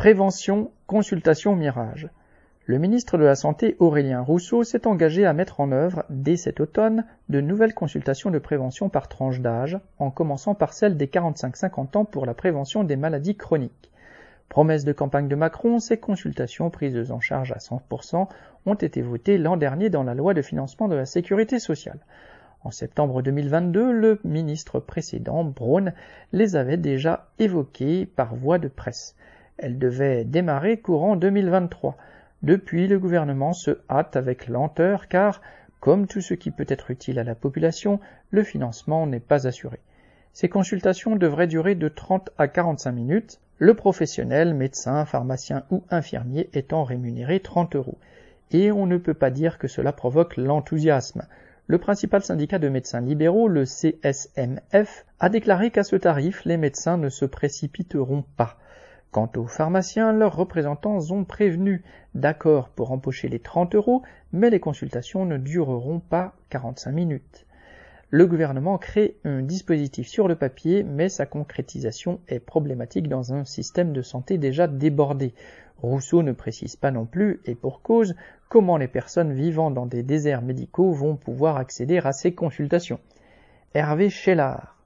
Prévention, consultation mirage. Le ministre de la Santé Aurélien Rousseau s'est engagé à mettre en œuvre, dès cet automne, de nouvelles consultations de prévention par tranche d'âge, en commençant par celle des 45-50 ans pour la prévention des maladies chroniques. Promesse de campagne de Macron, ces consultations prises en charge à 100% ont été votées l'an dernier dans la loi de financement de la sécurité sociale. En septembre 2022, le ministre précédent, Braun, les avait déjà évoquées par voie de presse. Elle devait démarrer courant 2023. Depuis, le gouvernement se hâte avec lenteur car, comme tout ce qui peut être utile à la population, le financement n'est pas assuré. Ces consultations devraient durer de 30 à 45 minutes, le professionnel, médecin, pharmacien ou infirmier étant rémunéré 30 euros. Et on ne peut pas dire que cela provoque l'enthousiasme. Le principal syndicat de médecins libéraux, le CSMF, a déclaré qu'à ce tarif, les médecins ne se précipiteront pas. Quant aux pharmaciens, leurs représentants ont prévenu d'accord pour empocher les 30 euros, mais les consultations ne dureront pas 45 minutes. Le gouvernement crée un dispositif sur le papier, mais sa concrétisation est problématique dans un système de santé déjà débordé. Rousseau ne précise pas non plus, et pour cause, comment les personnes vivant dans des déserts médicaux vont pouvoir accéder à ces consultations. Hervé Schellard